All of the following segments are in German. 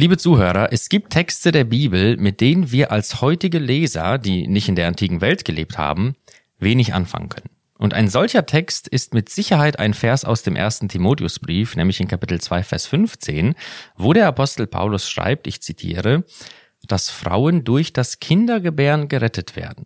Liebe Zuhörer, es gibt Texte der Bibel, mit denen wir als heutige Leser, die nicht in der antiken Welt gelebt haben, wenig anfangen können. Und ein solcher Text ist mit Sicherheit ein Vers aus dem ersten Timotheusbrief, nämlich in Kapitel 2, Vers 15, wo der Apostel Paulus schreibt, ich zitiere, dass Frauen durch das Kindergebären gerettet werden.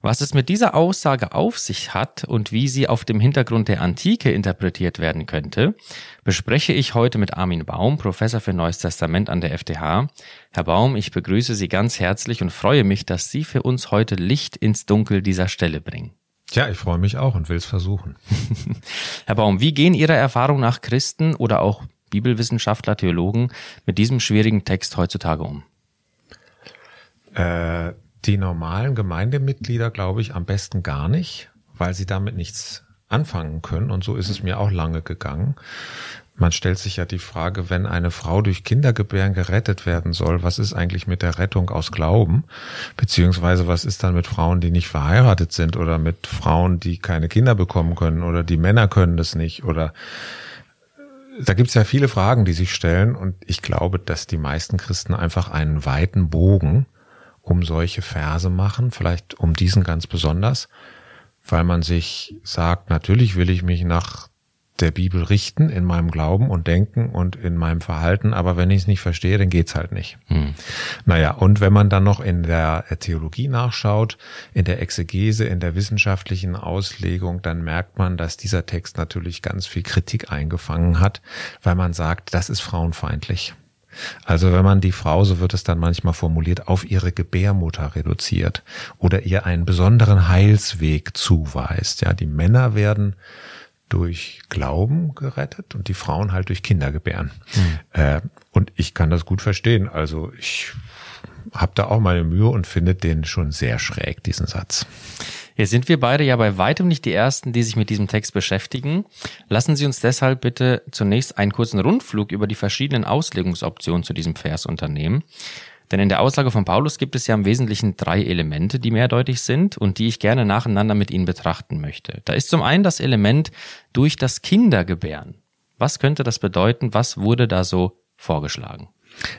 Was es mit dieser Aussage auf sich hat und wie sie auf dem Hintergrund der Antike interpretiert werden könnte, bespreche ich heute mit Armin Baum, Professor für Neues Testament an der FTH. Herr Baum, ich begrüße Sie ganz herzlich und freue mich, dass Sie für uns heute Licht ins Dunkel dieser Stelle bringen. Ja, ich freue mich auch und will es versuchen. Herr Baum, wie gehen Ihrer Erfahrung nach Christen oder auch Bibelwissenschaftler, Theologen mit diesem schwierigen Text heutzutage um? Äh, die normalen Gemeindemitglieder, glaube ich, am besten gar nicht, weil sie damit nichts anfangen können. Und so ist es mir auch lange gegangen. Man stellt sich ja die Frage, wenn eine Frau durch Kindergebären gerettet werden soll, was ist eigentlich mit der Rettung aus Glauben? Beziehungsweise was ist dann mit Frauen, die nicht verheiratet sind oder mit Frauen, die keine Kinder bekommen können oder die Männer können das nicht oder da gibt's ja viele Fragen, die sich stellen und ich glaube, dass die meisten Christen einfach einen weiten Bogen um solche Verse machen, vielleicht um diesen ganz besonders, weil man sich sagt, natürlich will ich mich nach der Bibel richten in meinem Glauben und Denken und in meinem Verhalten, aber wenn ich es nicht verstehe, dann geht's halt nicht. Hm. Naja, und wenn man dann noch in der Theologie nachschaut, in der Exegese, in der wissenschaftlichen Auslegung, dann merkt man, dass dieser Text natürlich ganz viel Kritik eingefangen hat, weil man sagt, das ist frauenfeindlich. Also wenn man die Frau, so wird es dann manchmal formuliert, auf ihre Gebärmutter reduziert oder ihr einen besonderen Heilsweg zuweist. Ja, die Männer werden durch Glauben gerettet und die Frauen halt durch Kindergebären. Mhm. Äh, und ich kann das gut verstehen. Also ich habe da auch meine Mühe und finde den schon sehr schräg, diesen Satz. Jetzt sind wir beide ja bei weitem nicht die Ersten, die sich mit diesem Text beschäftigen. Lassen Sie uns deshalb bitte zunächst einen kurzen Rundflug über die verschiedenen Auslegungsoptionen zu diesem Vers unternehmen. Denn in der Aussage von Paulus gibt es ja im Wesentlichen drei Elemente, die mehrdeutig sind und die ich gerne nacheinander mit Ihnen betrachten möchte. Da ist zum einen das Element durch das Kindergebären. Was könnte das bedeuten? Was wurde da so vorgeschlagen?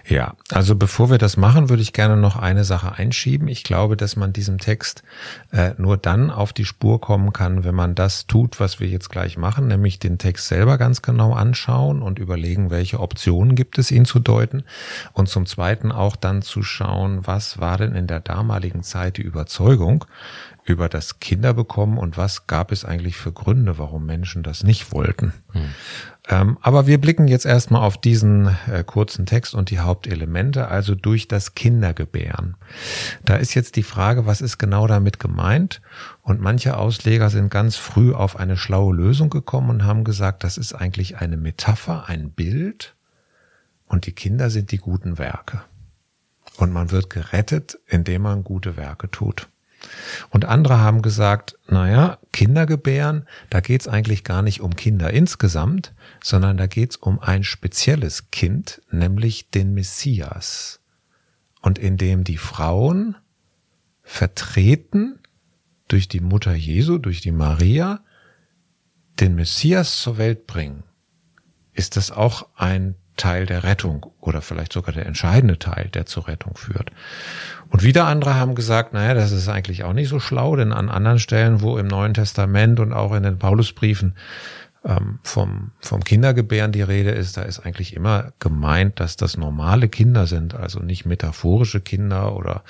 Ja, also bevor wir das machen, würde ich gerne noch eine Sache einschieben. Ich glaube, dass man diesem Text äh, nur dann auf die Spur kommen kann, wenn man das tut, was wir jetzt gleich machen, nämlich den Text selber ganz genau anschauen und überlegen, welche Optionen gibt es, ihn zu deuten. Und zum Zweiten auch dann zu schauen, was war denn in der damaligen Zeit die Überzeugung über das Kinderbekommen und was gab es eigentlich für Gründe, warum Menschen das nicht wollten. Hm. Ähm, aber wir blicken jetzt erstmal auf diesen äh, kurzen Text und die Hauptelemente, also durch das Kindergebären. Da ist jetzt die Frage, was ist genau damit gemeint? Und manche Ausleger sind ganz früh auf eine schlaue Lösung gekommen und haben gesagt, das ist eigentlich eine Metapher, ein Bild und die Kinder sind die guten Werke. Und man wird gerettet, indem man gute Werke tut. Und andere haben gesagt, naja, Kinder gebären, da geht's eigentlich gar nicht um Kinder insgesamt, sondern da geht's um ein spezielles Kind, nämlich den Messias. Und indem die Frauen vertreten durch die Mutter Jesu, durch die Maria, den Messias zur Welt bringen, ist das auch ein Teil der Rettung oder vielleicht sogar der entscheidende Teil, der zur Rettung führt. Und wieder andere haben gesagt, naja, das ist eigentlich auch nicht so schlau, denn an anderen Stellen, wo im Neuen Testament und auch in den Paulusbriefen ähm, vom, vom Kindergebären die Rede ist, da ist eigentlich immer gemeint, dass das normale Kinder sind, also nicht metaphorische Kinder oder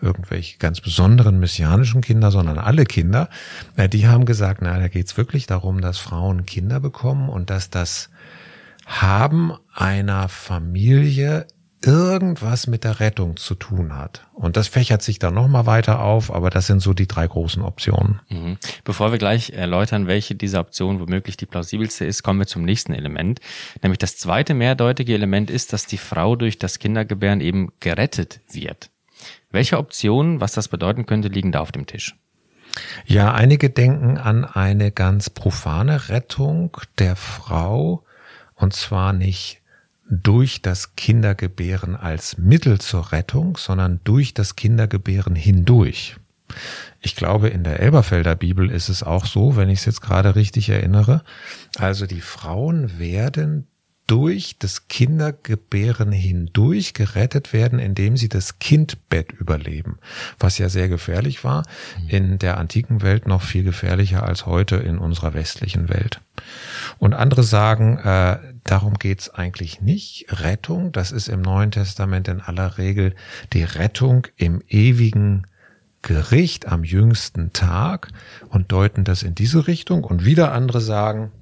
irgendwelche ganz besonderen messianischen Kinder, sondern alle Kinder. Äh, die haben gesagt, na, da geht's wirklich darum, dass Frauen Kinder bekommen und dass das haben einer Familie irgendwas mit der Rettung zu tun hat. Und das fächert sich dann nochmal weiter auf, aber das sind so die drei großen Optionen. Mhm. Bevor wir gleich erläutern, welche dieser Optionen womöglich die plausibelste ist, kommen wir zum nächsten Element. Nämlich das zweite mehrdeutige Element ist, dass die Frau durch das Kindergebären eben gerettet wird. Welche Optionen, was das bedeuten könnte, liegen da auf dem Tisch? Ja, einige denken an eine ganz profane Rettung der Frau, und zwar nicht durch das Kindergebären als Mittel zur Rettung, sondern durch das Kindergebären hindurch. Ich glaube, in der Elberfelder Bibel ist es auch so, wenn ich es jetzt gerade richtig erinnere. Also die Frauen werden durch das Kindergebären hindurch gerettet werden, indem sie das Kindbett überleben, was ja sehr gefährlich war, mhm. in der antiken Welt noch viel gefährlicher als heute in unserer westlichen Welt. Und andere sagen, äh, darum geht's eigentlich nicht. Rettung, das ist im Neuen Testament in aller Regel die Rettung im ewigen Gericht am jüngsten Tag und deuten das in diese Richtung. Und wieder andere sagen,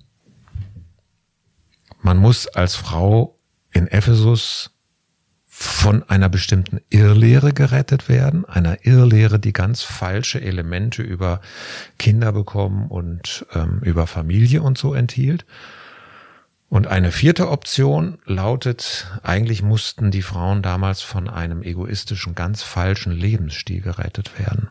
man muss als Frau in Ephesus von einer bestimmten Irrlehre gerettet werden, einer Irrlehre, die ganz falsche Elemente über Kinder bekommen und ähm, über Familie und so enthielt. Und eine vierte Option lautet, eigentlich mussten die Frauen damals von einem egoistischen, ganz falschen Lebensstil gerettet werden.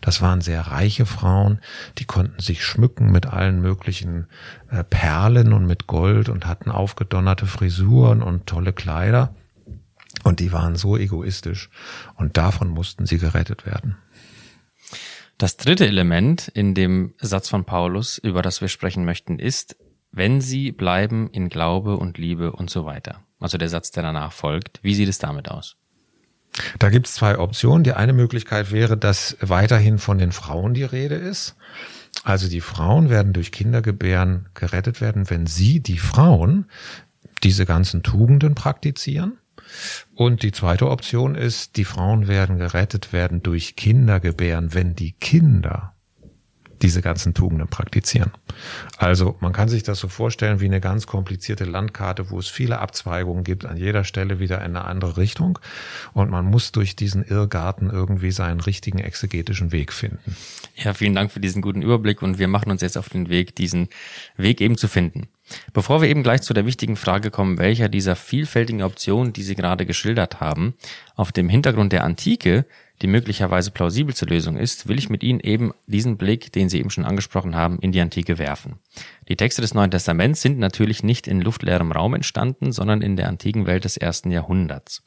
Das waren sehr reiche Frauen, die konnten sich schmücken mit allen möglichen äh, Perlen und mit Gold und hatten aufgedonnerte Frisuren und tolle Kleider. Und die waren so egoistisch und davon mussten sie gerettet werden. Das dritte Element in dem Satz von Paulus, über das wir sprechen möchten, ist, wenn sie bleiben in Glaube und Liebe und so weiter. Also der Satz, der danach folgt. Wie sieht es damit aus? Da gibt es zwei Optionen. Die eine Möglichkeit wäre, dass weiterhin von den Frauen die Rede ist. Also die Frauen werden durch Kindergebären gerettet werden, wenn sie, die Frauen, diese ganzen Tugenden praktizieren. Und die zweite Option ist, die Frauen werden gerettet werden durch Kindergebären, wenn die Kinder diese ganzen Tugenden praktizieren. Also man kann sich das so vorstellen wie eine ganz komplizierte Landkarte, wo es viele Abzweigungen gibt, an jeder Stelle wieder in eine andere Richtung. Und man muss durch diesen Irrgarten irgendwie seinen richtigen exegetischen Weg finden. Ja, vielen Dank für diesen guten Überblick und wir machen uns jetzt auf den Weg, diesen Weg eben zu finden. Bevor wir eben gleich zu der wichtigen Frage kommen, welcher dieser vielfältigen Optionen, die Sie gerade geschildert haben, auf dem Hintergrund der Antike die möglicherweise plausibelste Lösung ist, will ich mit Ihnen eben diesen Blick, den Sie eben schon angesprochen haben, in die Antike werfen. Die Texte des Neuen Testaments sind natürlich nicht in luftleerem Raum entstanden, sondern in der antiken Welt des ersten Jahrhunderts.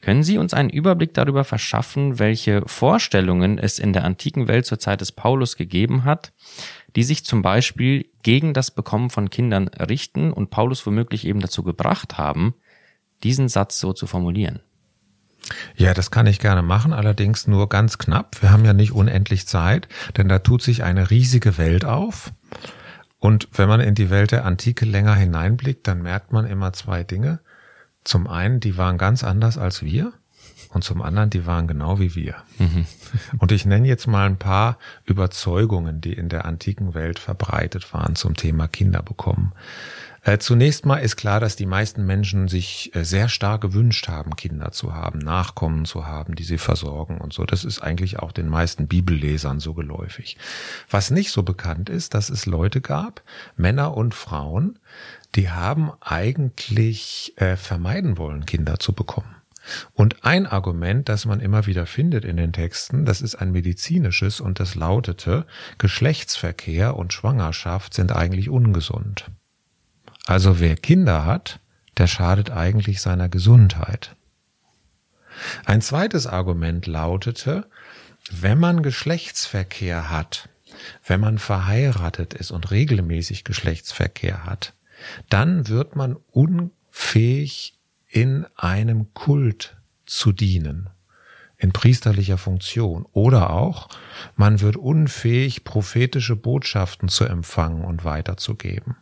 Können Sie uns einen Überblick darüber verschaffen, welche Vorstellungen es in der antiken Welt zur Zeit des Paulus gegeben hat, die sich zum Beispiel gegen das Bekommen von Kindern richten und Paulus womöglich eben dazu gebracht haben, diesen Satz so zu formulieren? Ja, das kann ich gerne machen, allerdings nur ganz knapp. Wir haben ja nicht unendlich Zeit, denn da tut sich eine riesige Welt auf. Und wenn man in die Welt der Antike länger hineinblickt, dann merkt man immer zwei Dinge. Zum einen, die waren ganz anders als wir. Und zum anderen, die waren genau wie wir. Mhm. Und ich nenne jetzt mal ein paar Überzeugungen, die in der antiken Welt verbreitet waren zum Thema Kinder bekommen. Äh, zunächst mal ist klar, dass die meisten Menschen sich äh, sehr stark gewünscht haben, Kinder zu haben, Nachkommen zu haben, die sie versorgen und so. Das ist eigentlich auch den meisten Bibellesern so geläufig. Was nicht so bekannt ist, dass es Leute gab, Männer und Frauen, die haben eigentlich äh, vermeiden wollen, Kinder zu bekommen. Und ein Argument, das man immer wieder findet in den Texten, das ist ein medizinisches und das lautete, Geschlechtsverkehr und Schwangerschaft sind eigentlich ungesund. Also wer Kinder hat, der schadet eigentlich seiner Gesundheit. Ein zweites Argument lautete, wenn man Geschlechtsverkehr hat, wenn man verheiratet ist und regelmäßig Geschlechtsverkehr hat, dann wird man unfähig in einem Kult zu dienen, in priesterlicher Funktion. Oder auch, man wird unfähig, prophetische Botschaften zu empfangen und weiterzugeben.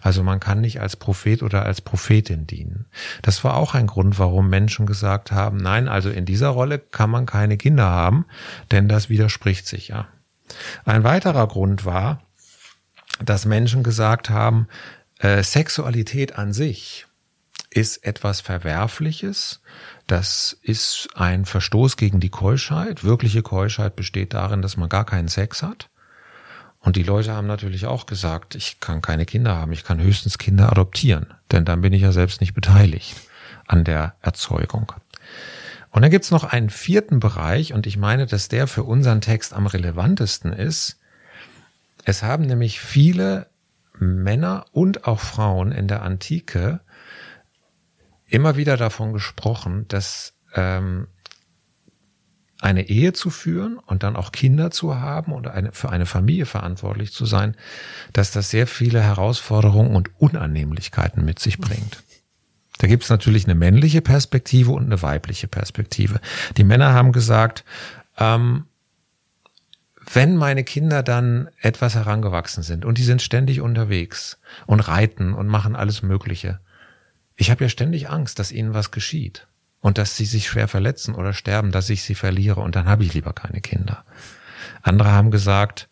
Also man kann nicht als Prophet oder als Prophetin dienen. Das war auch ein Grund, warum Menschen gesagt haben, nein, also in dieser Rolle kann man keine Kinder haben, denn das widerspricht sich ja. Ein weiterer Grund war, dass Menschen gesagt haben, äh, Sexualität an sich ist etwas Verwerfliches. Das ist ein Verstoß gegen die Keuschheit. Wirkliche Keuschheit besteht darin, dass man gar keinen Sex hat. Und die Leute haben natürlich auch gesagt, ich kann keine Kinder haben, ich kann höchstens Kinder adoptieren, denn dann bin ich ja selbst nicht beteiligt an der Erzeugung. Und dann gibt's noch einen vierten Bereich, und ich meine, dass der für unseren Text am relevantesten ist. Es haben nämlich viele Männer und auch Frauen in der Antike immer wieder davon gesprochen, dass ähm, eine Ehe zu führen und dann auch Kinder zu haben und eine, für eine Familie verantwortlich zu sein, dass das sehr viele Herausforderungen und Unannehmlichkeiten mit sich bringt. Da gibt es natürlich eine männliche Perspektive und eine weibliche Perspektive. Die Männer haben gesagt, ähm, wenn meine Kinder dann etwas herangewachsen sind und die sind ständig unterwegs und reiten und machen alles Mögliche, ich habe ja ständig Angst, dass ihnen was geschieht und dass sie sich schwer verletzen oder sterben, dass ich sie verliere und dann habe ich lieber keine Kinder. Andere haben gesagt,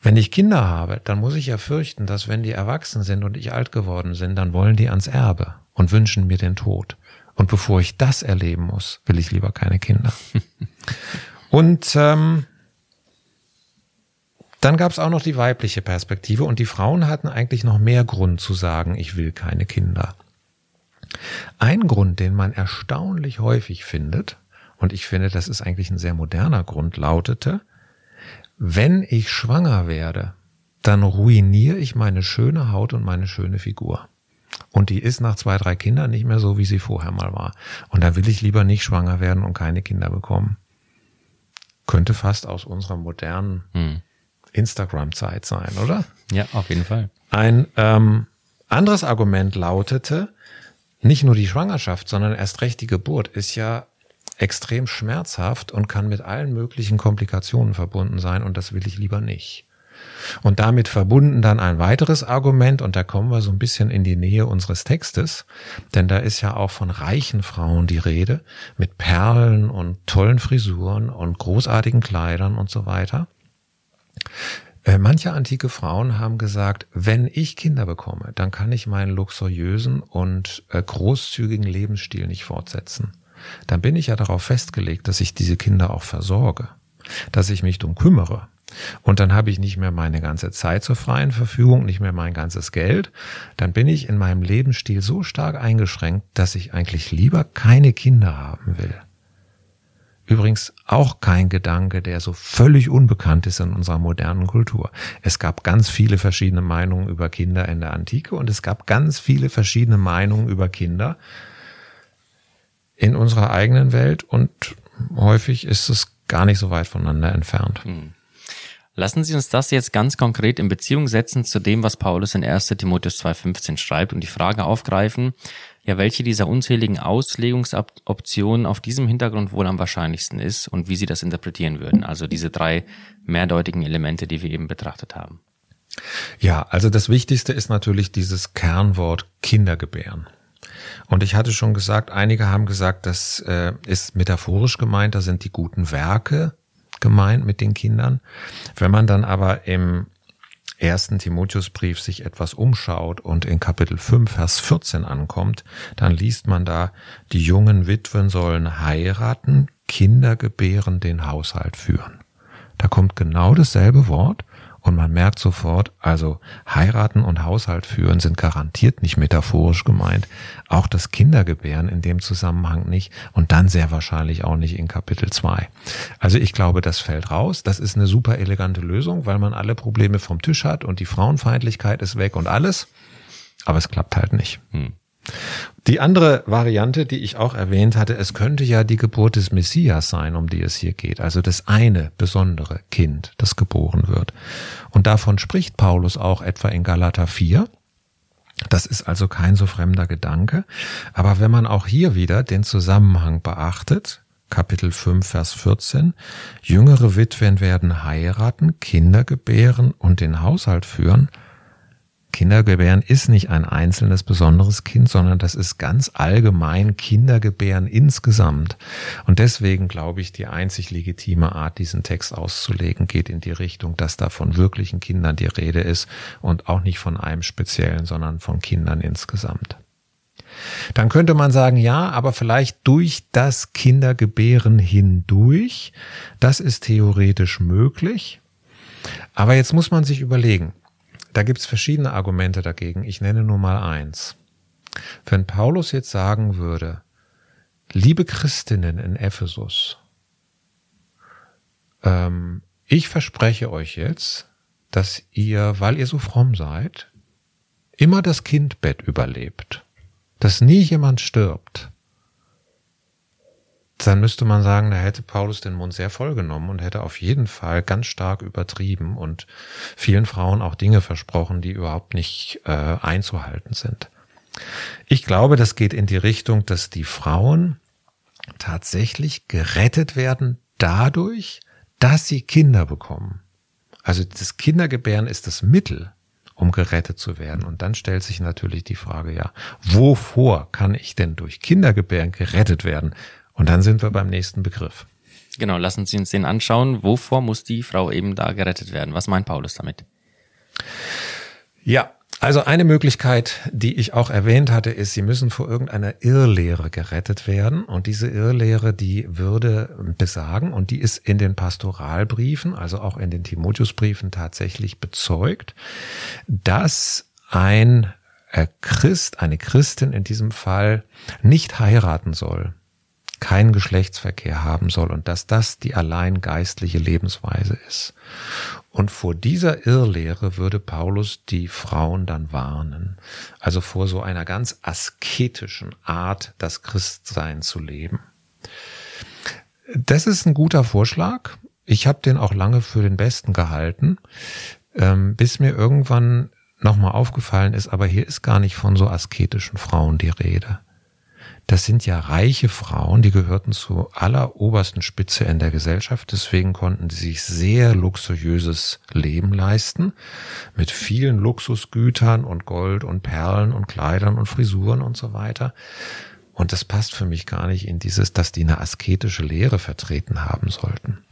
wenn ich Kinder habe, dann muss ich ja fürchten, dass wenn die erwachsen sind und ich alt geworden bin, dann wollen die ans Erbe und wünschen mir den Tod. Und bevor ich das erleben muss, will ich lieber keine Kinder. und ähm, dann gab es auch noch die weibliche Perspektive und die Frauen hatten eigentlich noch mehr Grund zu sagen, ich will keine Kinder. Ein Grund, den man erstaunlich häufig findet, und ich finde, das ist eigentlich ein sehr moderner Grund, lautete, wenn ich schwanger werde, dann ruiniere ich meine schöne Haut und meine schöne Figur. Und die ist nach zwei, drei Kindern nicht mehr so, wie sie vorher mal war. Und da will ich lieber nicht schwanger werden und keine Kinder bekommen. Könnte fast aus unserer modernen hm. Instagram-Zeit sein, oder? Ja, auf jeden Fall. Ein ähm, anderes Argument lautete, nicht nur die Schwangerschaft, sondern erst recht die Geburt ist ja extrem schmerzhaft und kann mit allen möglichen Komplikationen verbunden sein und das will ich lieber nicht. Und damit verbunden dann ein weiteres Argument, und da kommen wir so ein bisschen in die Nähe unseres Textes, denn da ist ja auch von reichen Frauen die Rede, mit Perlen und tollen Frisuren und großartigen Kleidern und so weiter. Äh, manche antike Frauen haben gesagt, wenn ich Kinder bekomme, dann kann ich meinen luxuriösen und äh, großzügigen Lebensstil nicht fortsetzen. Dann bin ich ja darauf festgelegt, dass ich diese Kinder auch versorge, dass ich mich drum kümmere. Und dann habe ich nicht mehr meine ganze Zeit zur freien Verfügung, nicht mehr mein ganzes Geld. Dann bin ich in meinem Lebensstil so stark eingeschränkt, dass ich eigentlich lieber keine Kinder haben will. Übrigens auch kein Gedanke, der so völlig unbekannt ist in unserer modernen Kultur. Es gab ganz viele verschiedene Meinungen über Kinder in der Antike und es gab ganz viele verschiedene Meinungen über Kinder in unserer eigenen Welt und häufig ist es gar nicht so weit voneinander entfernt. Hm. Lassen Sie uns das jetzt ganz konkret in Beziehung setzen zu dem, was Paulus in 1 Timotheus 2.15 schreibt und die Frage aufgreifen, ja, welche dieser unzähligen Auslegungsoptionen auf diesem Hintergrund wohl am wahrscheinlichsten ist und wie Sie das interpretieren würden. Also diese drei mehrdeutigen Elemente, die wir eben betrachtet haben. Ja, also das Wichtigste ist natürlich dieses Kernwort Kindergebären. Und ich hatte schon gesagt, einige haben gesagt, das äh, ist metaphorisch gemeint, da sind die guten Werke gemeint mit den Kindern. Wenn man dann aber im ersten Timotheusbrief sich etwas umschaut und in Kapitel 5, Vers 14 ankommt, dann liest man da, die jungen Witwen sollen heiraten, Kinder gebären, den Haushalt führen. Da kommt genau dasselbe Wort und man merkt sofort, also heiraten und Haushalt führen sind garantiert nicht metaphorisch gemeint. Auch das Kindergebären in dem Zusammenhang nicht und dann sehr wahrscheinlich auch nicht in Kapitel 2. Also ich glaube, das fällt raus. Das ist eine super elegante Lösung, weil man alle Probleme vom Tisch hat und die Frauenfeindlichkeit ist weg und alles. Aber es klappt halt nicht. Hm. Die andere Variante, die ich auch erwähnt hatte, es könnte ja die Geburt des Messias sein, um die es hier geht, also das eine besondere Kind, das geboren wird. Und davon spricht Paulus auch etwa in Galater 4. Das ist also kein so fremder Gedanke. Aber wenn man auch hier wieder den Zusammenhang beachtet, Kapitel 5, Vers 14, jüngere Witwen werden heiraten, Kinder gebären und den Haushalt führen, Kindergebären ist nicht ein einzelnes besonderes Kind, sondern das ist ganz allgemein Kindergebären insgesamt. Und deswegen glaube ich, die einzig legitime Art, diesen Text auszulegen, geht in die Richtung, dass da von wirklichen Kindern die Rede ist und auch nicht von einem speziellen, sondern von Kindern insgesamt. Dann könnte man sagen, ja, aber vielleicht durch das Kindergebären hindurch. Das ist theoretisch möglich. Aber jetzt muss man sich überlegen, da gibt's verschiedene Argumente dagegen. Ich nenne nur mal eins. Wenn Paulus jetzt sagen würde, liebe Christinnen in Ephesus, ähm, ich verspreche euch jetzt, dass ihr, weil ihr so fromm seid, immer das Kindbett überlebt, dass nie jemand stirbt. Dann müsste man sagen, da hätte Paulus den Mund sehr voll genommen und hätte auf jeden Fall ganz stark übertrieben und vielen Frauen auch Dinge versprochen, die überhaupt nicht äh, einzuhalten sind. Ich glaube, das geht in die Richtung, dass die Frauen tatsächlich gerettet werden dadurch, dass sie Kinder bekommen. Also das Kindergebären ist das Mittel, um gerettet zu werden. Und dann stellt sich natürlich die Frage, ja, wovor kann ich denn durch Kindergebären gerettet werden? Und dann sind wir beim nächsten Begriff. Genau, lassen Sie uns den anschauen. Wovor muss die Frau eben da gerettet werden? Was meint Paulus damit? Ja, also eine Möglichkeit, die ich auch erwähnt hatte, ist, sie müssen vor irgendeiner Irrlehre gerettet werden. Und diese Irrlehre, die würde besagen, und die ist in den Pastoralbriefen, also auch in den Timotheusbriefen tatsächlich bezeugt, dass ein Christ, eine Christin in diesem Fall nicht heiraten soll keinen Geschlechtsverkehr haben soll und dass das die allein geistliche Lebensweise ist. Und vor dieser Irrlehre würde Paulus die Frauen dann warnen. Also vor so einer ganz asketischen Art, das Christsein zu leben. Das ist ein guter Vorschlag. Ich habe den auch lange für den besten gehalten, ähm, bis mir irgendwann nochmal aufgefallen ist, aber hier ist gar nicht von so asketischen Frauen die Rede. Das sind ja reiche Frauen, die gehörten zur allerobersten Spitze in der Gesellschaft. Deswegen konnten sie sich sehr luxuriöses Leben leisten. Mit vielen Luxusgütern und Gold und Perlen und Kleidern und Frisuren und so weiter. Und das passt für mich gar nicht in dieses, dass die eine asketische Lehre vertreten haben sollten.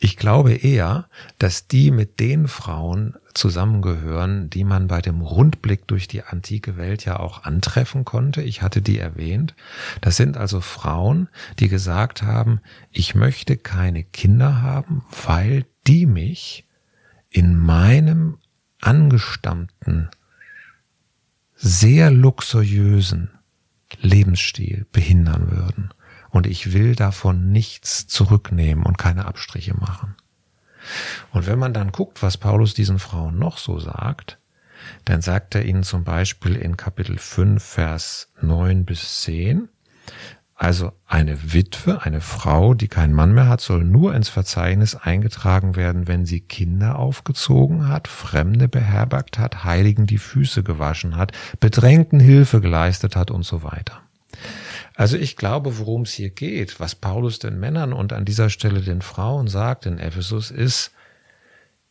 Ich glaube eher, dass die mit den Frauen zusammengehören, die man bei dem Rundblick durch die antike Welt ja auch antreffen konnte. Ich hatte die erwähnt. Das sind also Frauen, die gesagt haben, ich möchte keine Kinder haben, weil die mich in meinem angestammten, sehr luxuriösen Lebensstil behindern würden und ich will davon nichts zurücknehmen und keine Abstriche machen. Und wenn man dann guckt, was Paulus diesen Frauen noch so sagt, dann sagt er ihnen zum Beispiel in Kapitel 5, Vers 9 bis 10, also eine Witwe, eine Frau, die keinen Mann mehr hat, soll nur ins Verzeichnis eingetragen werden, wenn sie Kinder aufgezogen hat, Fremde beherbergt hat, Heiligen die Füße gewaschen hat, Bedrängten Hilfe geleistet hat und so weiter. Also ich glaube, worum es hier geht, was Paulus den Männern und an dieser Stelle den Frauen sagt in Ephesus, ist,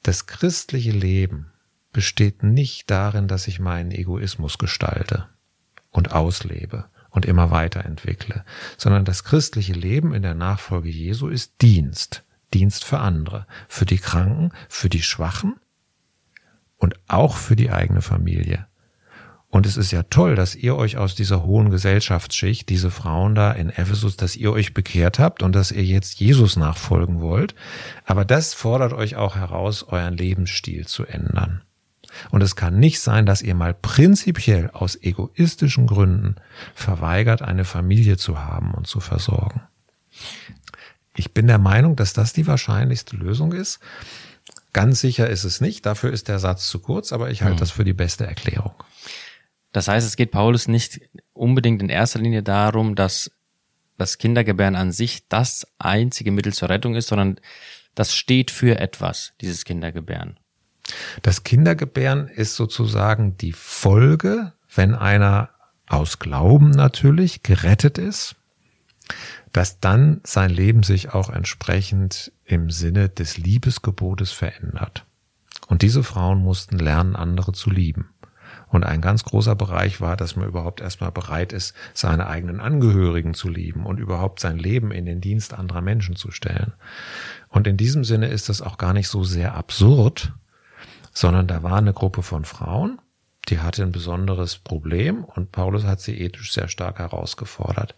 das christliche Leben besteht nicht darin, dass ich meinen Egoismus gestalte und auslebe und immer weiterentwickle, sondern das christliche Leben in der Nachfolge Jesu ist Dienst, Dienst für andere, für die Kranken, für die Schwachen und auch für die eigene Familie. Und es ist ja toll, dass ihr euch aus dieser hohen Gesellschaftsschicht, diese Frauen da in Ephesus, dass ihr euch bekehrt habt und dass ihr jetzt Jesus nachfolgen wollt. Aber das fordert euch auch heraus, euren Lebensstil zu ändern. Und es kann nicht sein, dass ihr mal prinzipiell aus egoistischen Gründen verweigert, eine Familie zu haben und zu versorgen. Ich bin der Meinung, dass das die wahrscheinlichste Lösung ist. Ganz sicher ist es nicht. Dafür ist der Satz zu kurz, aber ich halte hm. das für die beste Erklärung. Das heißt, es geht Paulus nicht unbedingt in erster Linie darum, dass das Kindergebären an sich das einzige Mittel zur Rettung ist, sondern das steht für etwas, dieses Kindergebären. Das Kindergebären ist sozusagen die Folge, wenn einer aus Glauben natürlich gerettet ist, dass dann sein Leben sich auch entsprechend im Sinne des Liebesgebotes verändert. Und diese Frauen mussten lernen, andere zu lieben. Und ein ganz großer Bereich war, dass man überhaupt erstmal bereit ist, seine eigenen Angehörigen zu lieben und überhaupt sein Leben in den Dienst anderer Menschen zu stellen. Und in diesem Sinne ist es auch gar nicht so sehr absurd, sondern da war eine Gruppe von Frauen, die hatte ein besonderes Problem und Paulus hat sie ethisch sehr stark herausgefordert.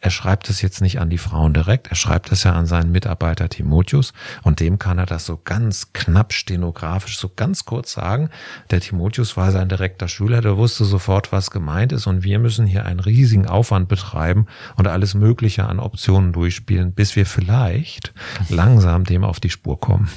Er schreibt es jetzt nicht an die Frauen direkt, er schreibt es ja an seinen Mitarbeiter Timotheus und dem kann er das so ganz knapp stenografisch, so ganz kurz sagen. Der Timotheus war sein direkter Schüler, der wusste sofort, was gemeint ist und wir müssen hier einen riesigen Aufwand betreiben und alles Mögliche an Optionen durchspielen, bis wir vielleicht langsam dem auf die Spur kommen.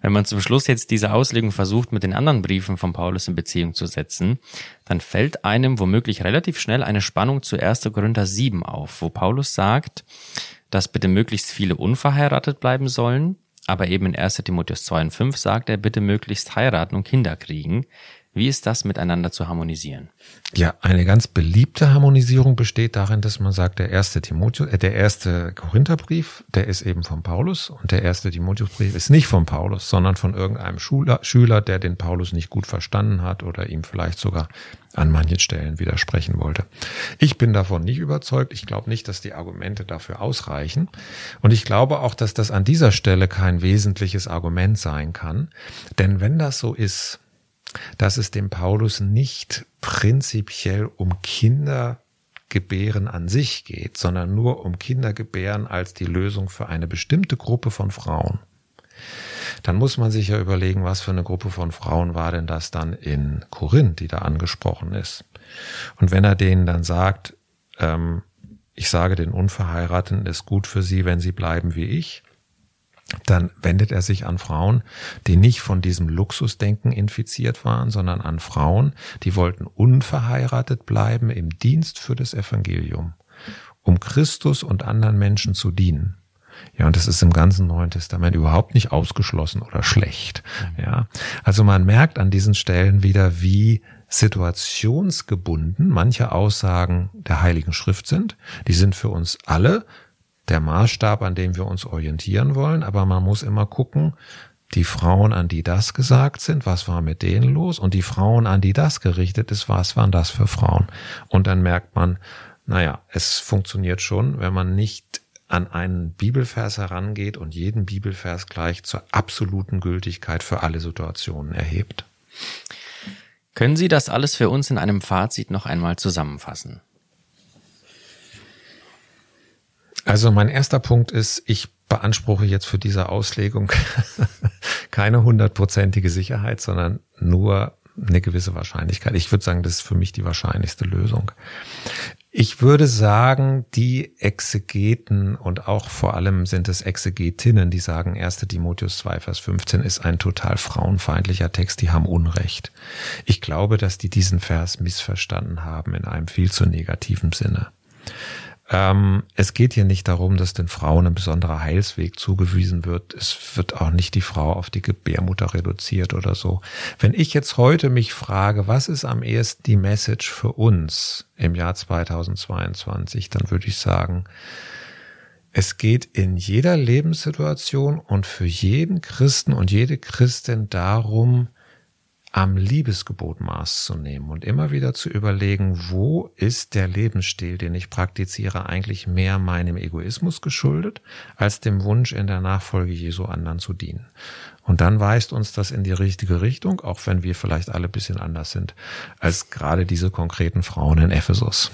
Wenn man zum Schluss jetzt diese Auslegung versucht, mit den anderen Briefen von Paulus in Beziehung zu setzen, dann fällt einem womöglich relativ schnell eine Spannung zu 1. Korinther 7 auf, wo Paulus sagt, dass bitte möglichst viele unverheiratet bleiben sollen, aber eben in 1 Timotheus 2 und 5 sagt er, bitte möglichst heiraten und Kinder kriegen. Wie ist das miteinander zu harmonisieren? Ja, eine ganz beliebte Harmonisierung besteht darin, dass man sagt, der erste Timotheus, äh, der erste Korintherbrief, der ist eben von Paulus und der erste Timotheusbrief ist nicht von Paulus, sondern von irgendeinem Schüler, Schüler, der den Paulus nicht gut verstanden hat oder ihm vielleicht sogar an manchen Stellen widersprechen wollte. Ich bin davon nicht überzeugt. Ich glaube nicht, dass die Argumente dafür ausreichen. Und ich glaube auch, dass das an dieser Stelle kein wesentliches Argument sein kann. Denn wenn das so ist, dass es dem Paulus nicht prinzipiell um Kindergebären an sich geht, sondern nur um Kindergebären als die Lösung für eine bestimmte Gruppe von Frauen. Dann muss man sich ja überlegen, was für eine Gruppe von Frauen war denn das dann in Korinth, die da angesprochen ist. Und wenn er denen dann sagt, ähm, ich sage den Unverheirateten, ist gut für sie, wenn sie bleiben wie ich, dann wendet er sich an Frauen, die nicht von diesem Luxusdenken infiziert waren, sondern an Frauen, die wollten unverheiratet bleiben im Dienst für das Evangelium, um Christus und anderen Menschen zu dienen. Ja, und das ist im ganzen Neuen Testament überhaupt nicht ausgeschlossen oder schlecht. Ja, also man merkt an diesen Stellen wieder, wie situationsgebunden manche Aussagen der Heiligen Schrift sind. Die sind für uns alle der Maßstab, an dem wir uns orientieren wollen, aber man muss immer gucken, die Frauen, an die das gesagt sind, was war mit denen los? Und die Frauen, an die das gerichtet ist, was waren das für Frauen? Und dann merkt man, naja, es funktioniert schon, wenn man nicht an einen Bibelvers herangeht und jeden Bibelvers gleich zur absoluten Gültigkeit für alle Situationen erhebt. Können Sie das alles für uns in einem Fazit noch einmal zusammenfassen? Also mein erster Punkt ist, ich beanspruche jetzt für diese Auslegung keine hundertprozentige Sicherheit, sondern nur eine gewisse Wahrscheinlichkeit. Ich würde sagen, das ist für mich die wahrscheinlichste Lösung. Ich würde sagen, die Exegeten und auch vor allem sind es Exegetinnen, die sagen, 1. Timotheus 2, Vers 15 ist ein total frauenfeindlicher Text, die haben Unrecht. Ich glaube, dass die diesen Vers missverstanden haben in einem viel zu negativen Sinne. Ähm, es geht hier nicht darum, dass den Frauen ein besonderer Heilsweg zugewiesen wird. Es wird auch nicht die Frau auf die Gebärmutter reduziert oder so. Wenn ich jetzt heute mich frage, was ist am ehesten die Message für uns im Jahr 2022, dann würde ich sagen, es geht in jeder Lebenssituation und für jeden Christen und jede Christin darum, am Liebesgebot Maß zu nehmen und immer wieder zu überlegen, wo ist der Lebensstil, den ich praktiziere, eigentlich mehr meinem Egoismus geschuldet, als dem Wunsch in der Nachfolge Jesu anderen zu dienen. Und dann weist uns das in die richtige Richtung, auch wenn wir vielleicht alle bisschen anders sind, als gerade diese konkreten Frauen in Ephesus.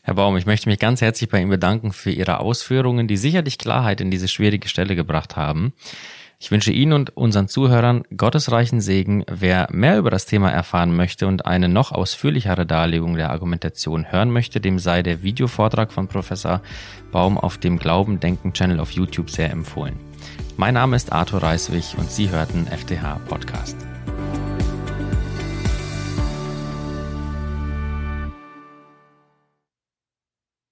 Herr Baum, ich möchte mich ganz herzlich bei Ihnen bedanken für Ihre Ausführungen, die sicherlich Klarheit in diese schwierige Stelle gebracht haben. Ich wünsche Ihnen und unseren Zuhörern gottesreichen Segen. Wer mehr über das Thema erfahren möchte und eine noch ausführlichere Darlegung der Argumentation hören möchte, dem sei der Videovortrag von Professor Baum auf dem Glauben Denken Channel auf YouTube sehr empfohlen. Mein Name ist Arthur Reiswig und Sie hörten FTH Podcast.